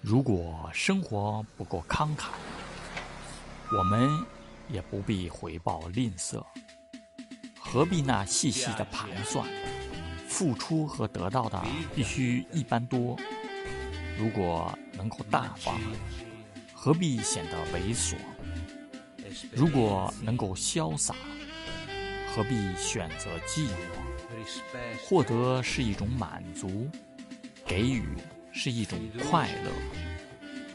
如果生活不够慷慨，我们也不必回报吝啬，何必那细细的盘算？付出和得到的必须一般多。如果能够大方，何必显得猥琐？如果能够潇洒，何必选择寂寞？获得是一种满足，给予是一种快乐。